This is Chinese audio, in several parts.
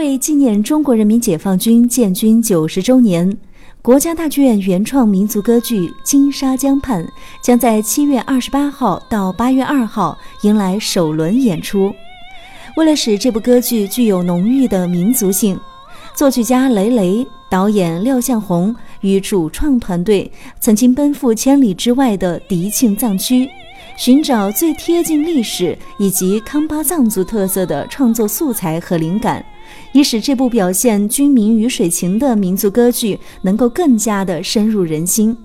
为纪念中国人民解放军建军九十周年，国家大剧院原创民族歌剧《金沙江畔》将在七月二十八号到八月二号迎来首轮演出。为了使这部歌剧具有浓郁的民族性，作曲家雷雷、导演廖向红与主创团队曾经奔赴千里之外的迪庆藏区。寻找最贴近历史以及康巴藏族特色的创作素材和灵感，以使这部表现军民鱼水情的民族歌剧能够更加的深入人心。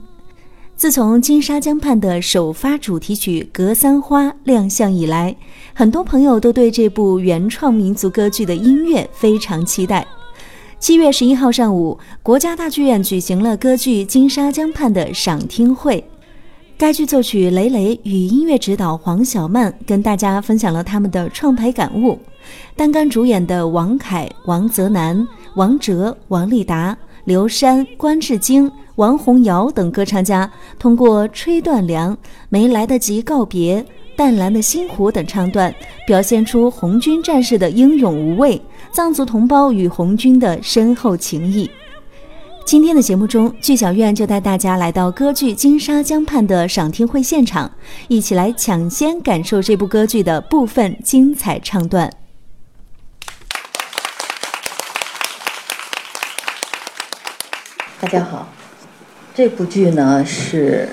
自从《金沙江畔》的首发主题曲《格桑花》亮相以来，很多朋友都对这部原创民族歌剧的音乐非常期待。七月十一号上午，国家大剧院举行了歌剧《金沙江畔》的赏听会。该剧作曲雷雷与音乐指导黄小曼跟大家分享了他们的创排感悟。担纲主演的王凯、王泽南、王哲、王丽达、刘珊、关志京、王洪瑶等歌唱家，通过《吹断梁》《没来得及告别》《淡蓝的星湖》等唱段，表现出红军战士的英勇无畏，藏族同胞与红军的深厚情谊。今天的节目中，剧小院就带大家来到歌剧《金沙江畔》的赏听会现场，一起来抢先感受这部歌剧的部分精彩唱段。大家好，这部剧呢是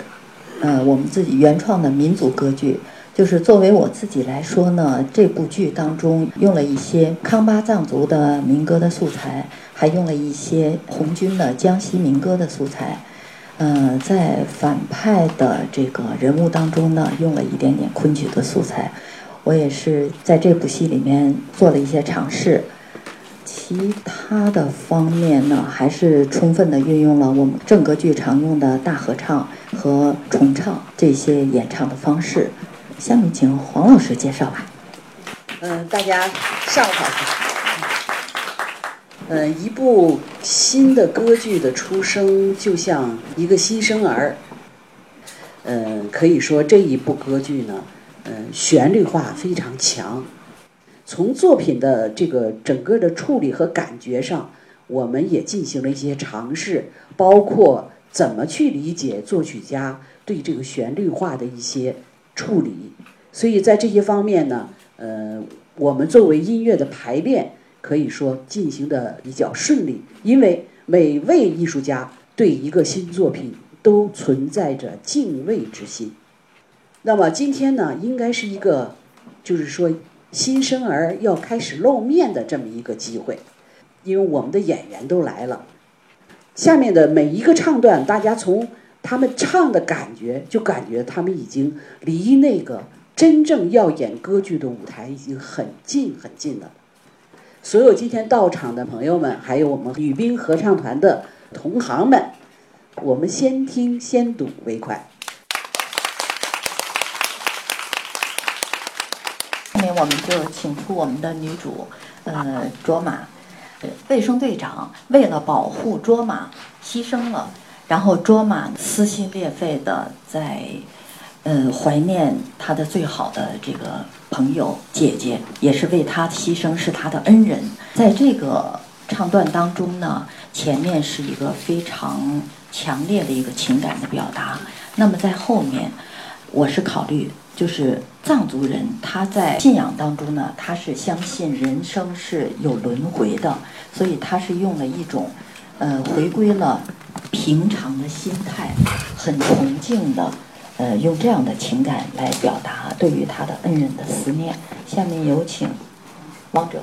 呃我们自己原创的民族歌剧。就是作为我自己来说呢，这部剧当中用了一些康巴藏族的民歌的素材，还用了一些红军的江西民歌的素材。嗯，在反派的这个人物当中呢，用了一点点昆曲的素材。我也是在这部戏里面做了一些尝试。其他的方面呢，还是充分的运用了我们正歌剧常用的大合唱和重唱这些演唱的方式。下面请黄老师介绍吧。嗯，大家上午好。嗯，一部新的歌剧的出生就像一个新生儿。嗯，可以说这一部歌剧呢，嗯，旋律化非常强。从作品的这个整个的处理和感觉上，我们也进行了一些尝试，包括怎么去理解作曲家对这个旋律化的一些。处理，所以在这些方面呢，呃，我们作为音乐的排练，可以说进行的比较顺利，因为每位艺术家对一个新作品都存在着敬畏之心。那么今天呢，应该是一个，就是说新生儿要开始露面的这么一个机会，因为我们的演员都来了，下面的每一个唱段，大家从。他们唱的感觉，就感觉他们已经离那个真正要演歌剧的舞台已经很近很近了。所有今天到场的朋友们，还有我们女兵合唱团的同行们，我们先听先睹为快。我们就请出我们的女主，呃，卓玛，卫生队长为了保护卓玛，牺牲了。然后卓玛撕心裂肺的在，呃，怀念他的最好的这个朋友姐姐，也是为他牺牲，是他的恩人。在这个唱段当中呢，前面是一个非常强烈的一个情感的表达。那么在后面，我是考虑，就是藏族人他在信仰当中呢，他是相信人生是有轮回的，所以他是用了一种，呃，回归了。平常的心态，很崇敬的，呃，用这样的情感来表达对于他的恩人的思念。下面有请王者。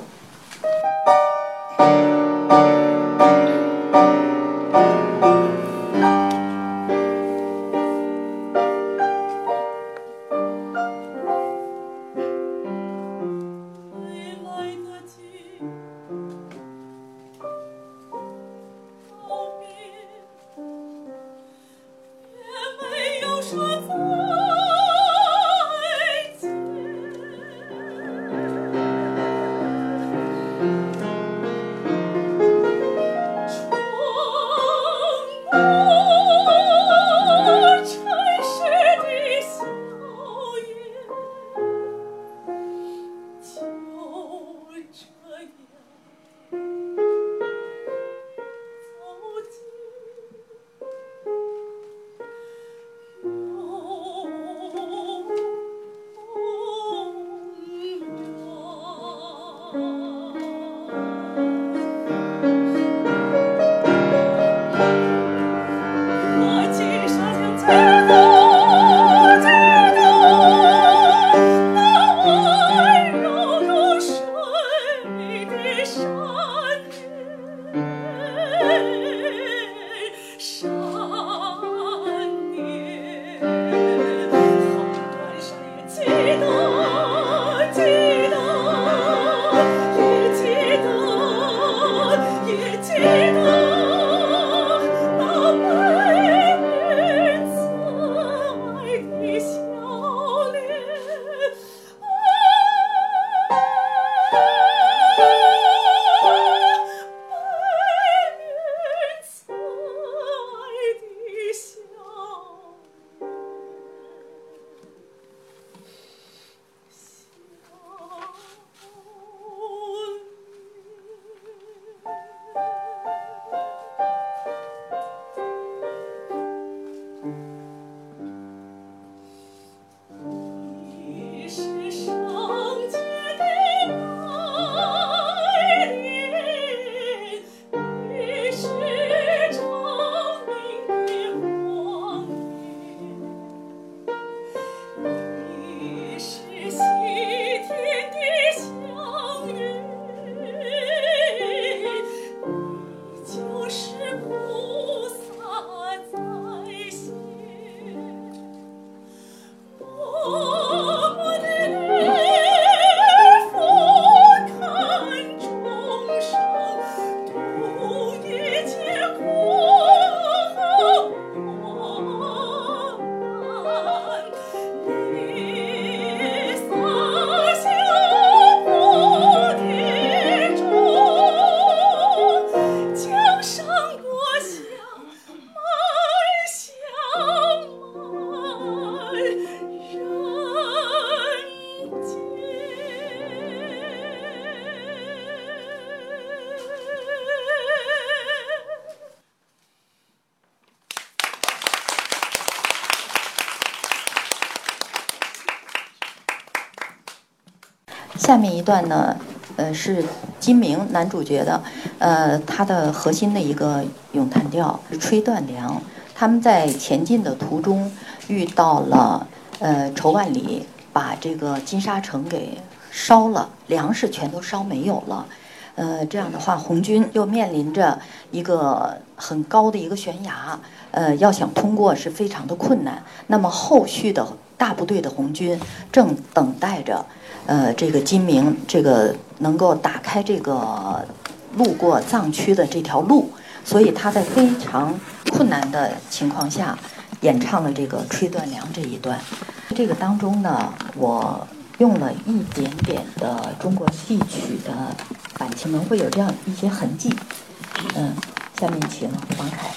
下面一段呢，呃，是金明男主角的，呃，他的核心的一个咏叹调是《吹断粮》。他们在前进的途中遇到了呃仇万里，把这个金沙城给烧了，粮食全都烧没有了。呃，这样的话，红军又面临着一个很高的一个悬崖，呃，要想通过是非常的困难。那么后续的大部队的红军正等待着，呃，这个金明这个能够打开这个路过藏区的这条路，所以他在非常困难的情况下演唱了这个《吹断粮》这一段。这个当中呢，我用了一点点的中国戏曲的。感情能会有这样一些痕迹，嗯，下面请王凯。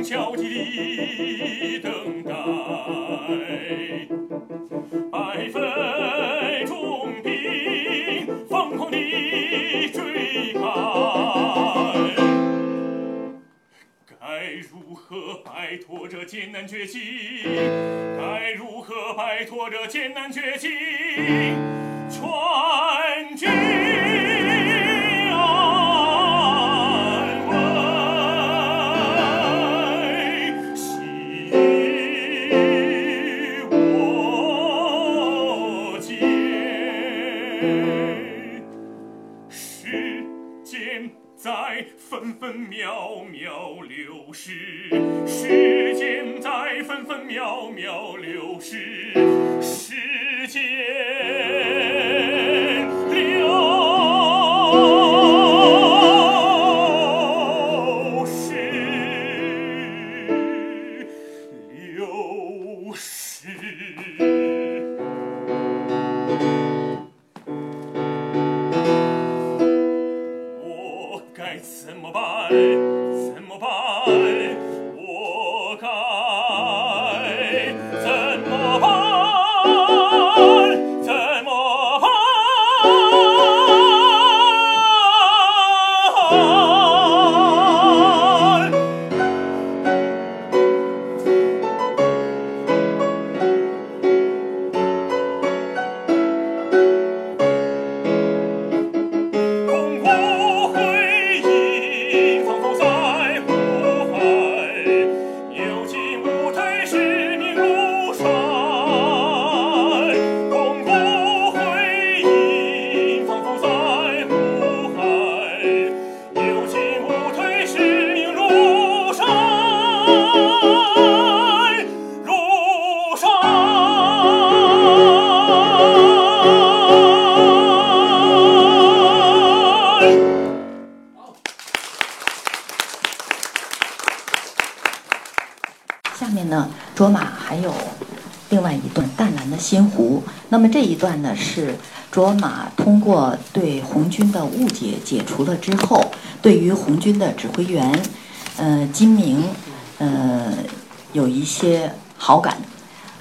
焦急地等待，百分重兵疯狂地追赶，该如何摆脱这艰难绝境？该如何摆脱这艰难绝境？全流逝，这一段呢，是卓玛通过对红军的误解解除了之后，对于红军的指挥员，呃，金明，呃，有一些好感。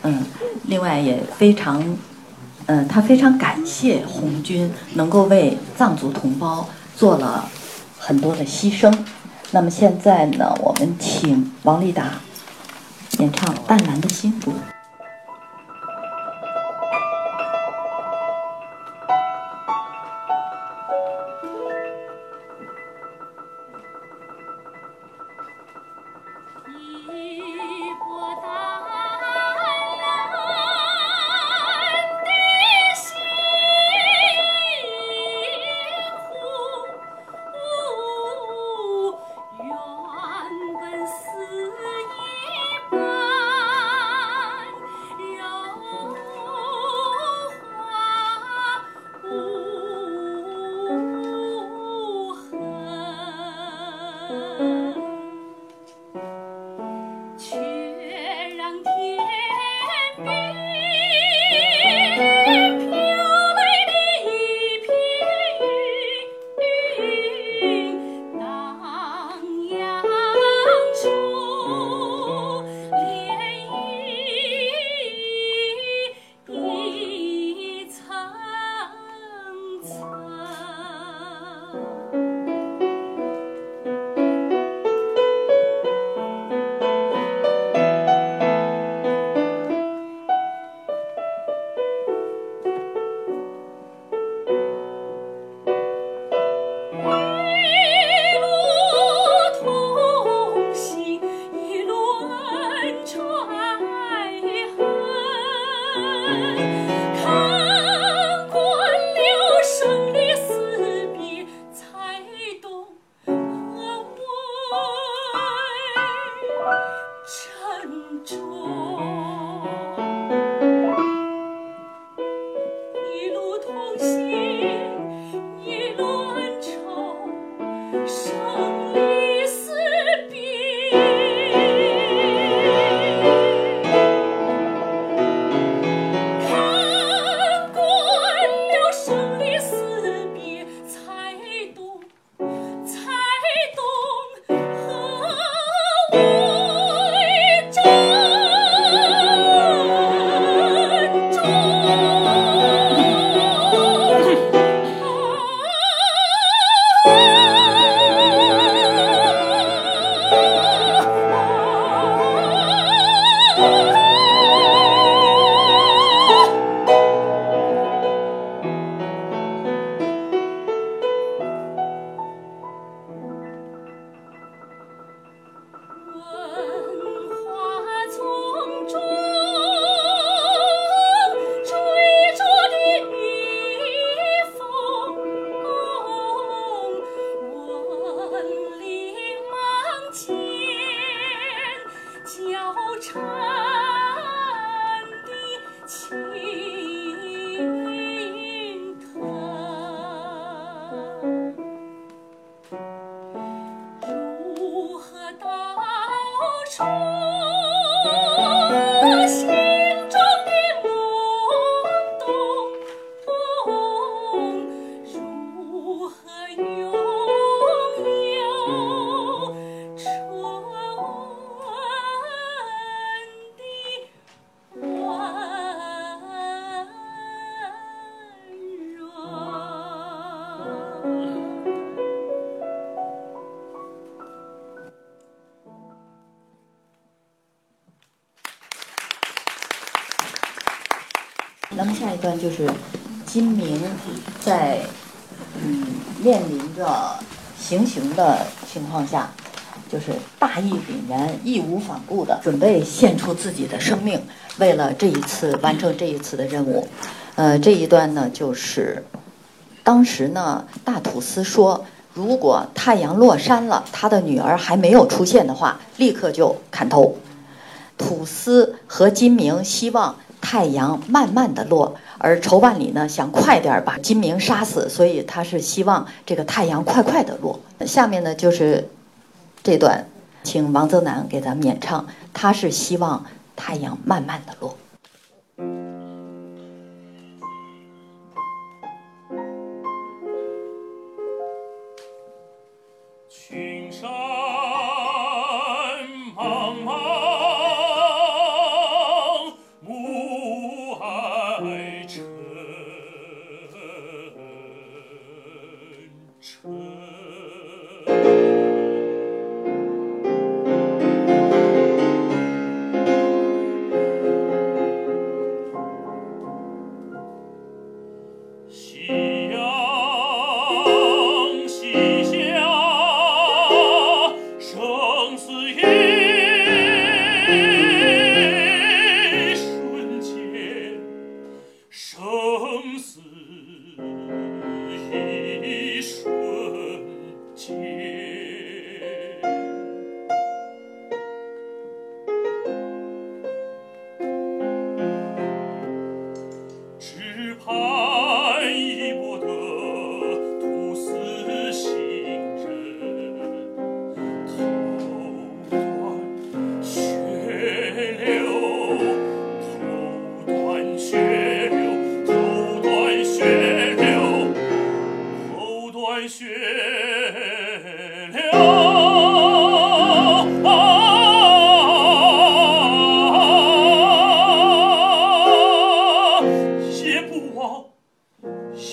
嗯，另外也非常，嗯，他非常感谢红军能够为藏族同胞做了很多的牺牲。那么现在呢，我们请王丽达演唱《淡蓝的心就是金明在嗯面临着行刑的情况下，就是大义凛然、义无反顾的准备献出自己的生命，为了这一次完成这一次的任务。呃，这一段呢，就是当时呢，大土司说，如果太阳落山了，他的女儿还没有出现的话，立刻就砍头。土司和金明希望。太阳慢慢的落，而仇万里呢想快点把金明杀死，所以他是希望这个太阳快快的落。下面呢就是这段，请王泽南给咱们演唱。他是希望太阳慢慢的落。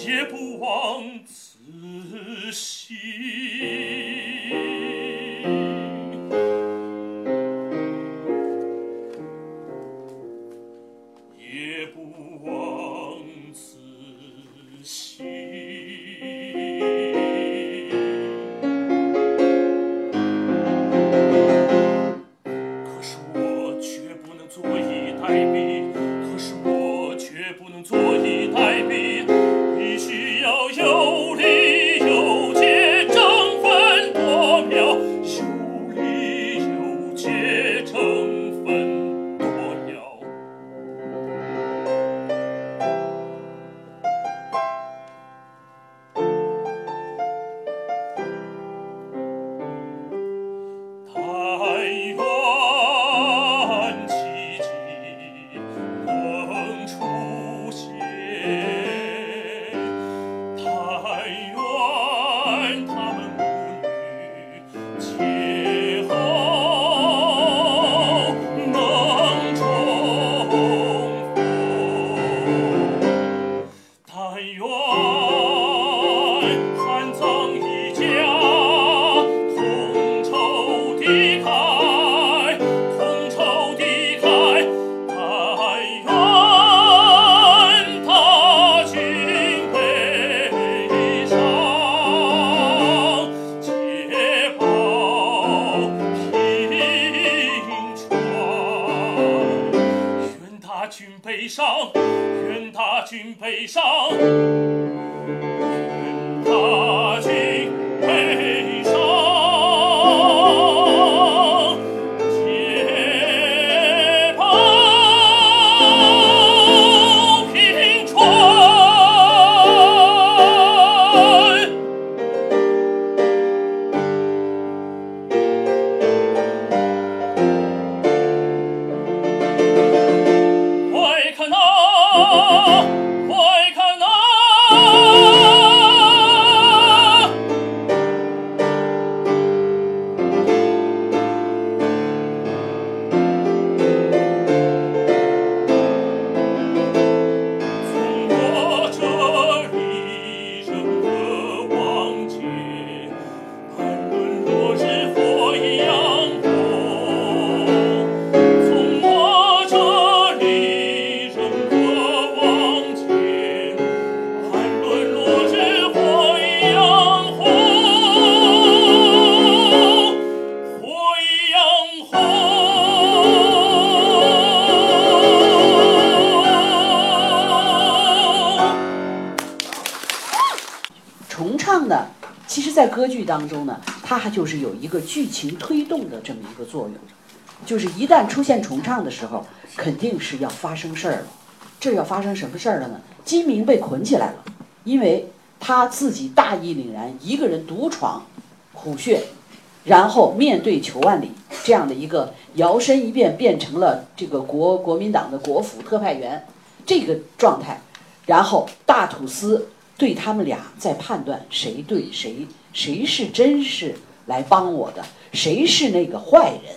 也不忘此心。歌剧当中呢，它还就是有一个剧情推动的这么一个作用，就是一旦出现重唱的时候，肯定是要发生事儿了。这要发生什么事儿了呢？金明被捆起来了，因为他自己大义凛然，一个人独闯虎穴，然后面对裘万里这样的一个摇身一变变成了这个国国民党的国府特派员这个状态，然后大土司对他们俩在判断谁对谁谁是真是来帮我的，谁是那个坏人。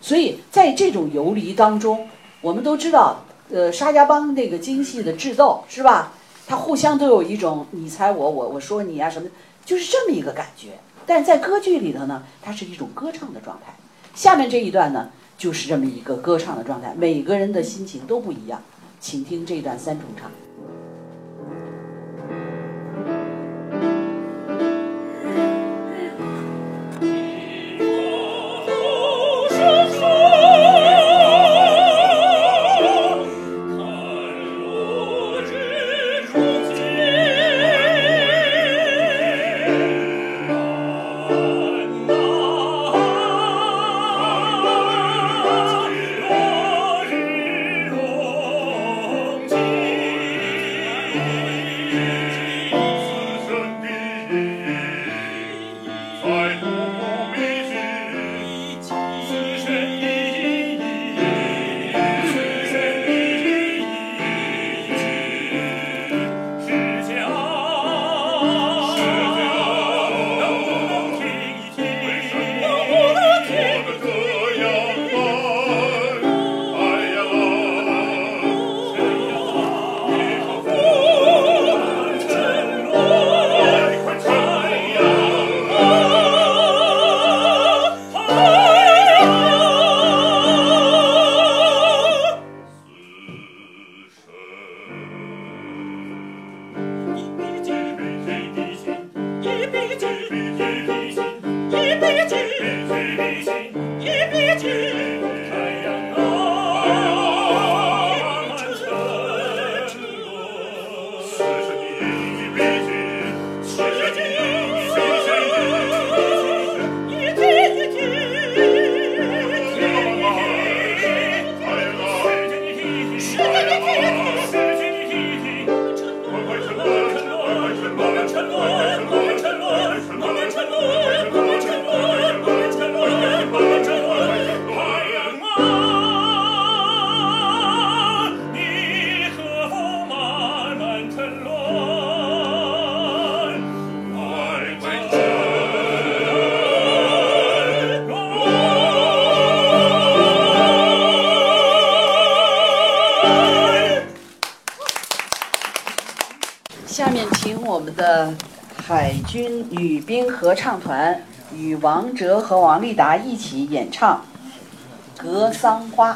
所以在这种游离当中，我们都知道，呃，沙家浜那个京戏的智斗是吧？他互相都有一种你猜我，我我说你啊什么，就是这么一个感觉。但在歌剧里头呢，它是一种歌唱的状态。下面这一段呢，就是这么一个歌唱的状态，每个人的心情都不一样。请听这段三重唱。军女兵合唱团与王哲和王丽达一起演唱《格桑花》。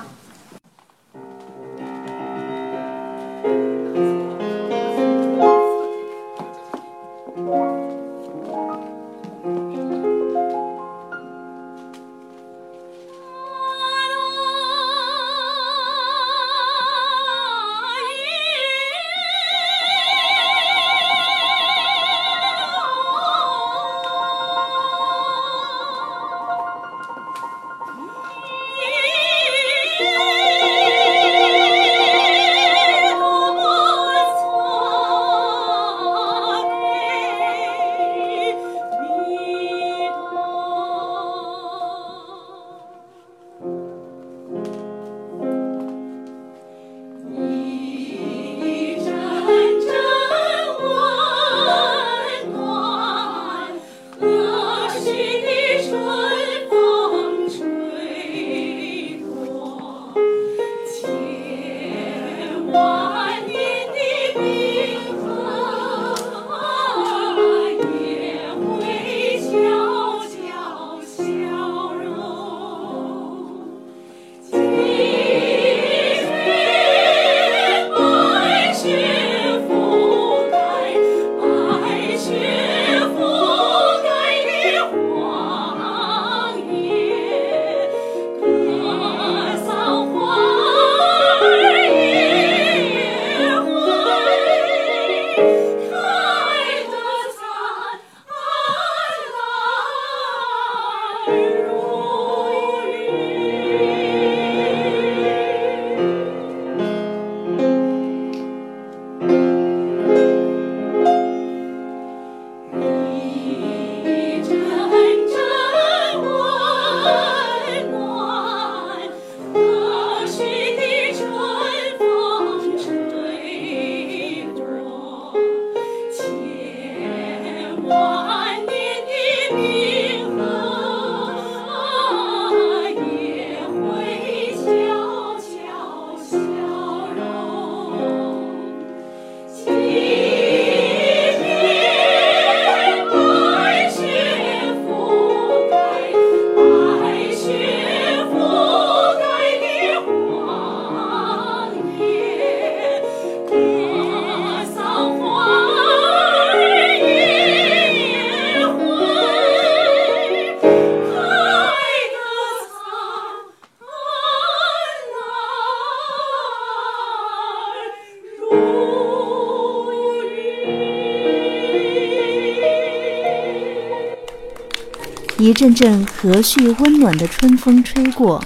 一阵阵和煦温暖的春风吹过，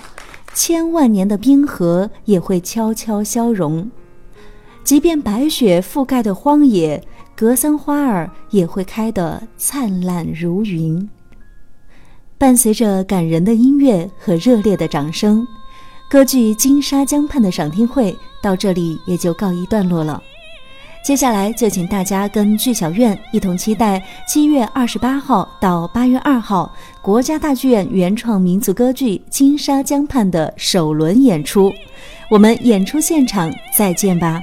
千万年的冰河也会悄悄消融。即便白雪覆盖的荒野，格桑花儿也会开得灿烂如云。伴随着感人的音乐和热烈的掌声，歌剧《金沙江畔》的赏听会到这里也就告一段落了。接下来就请大家跟剧小院一同期待七月二十八号到八月二号国家大剧院原创民族歌剧《金沙江畔》的首轮演出。我们演出现场再见吧。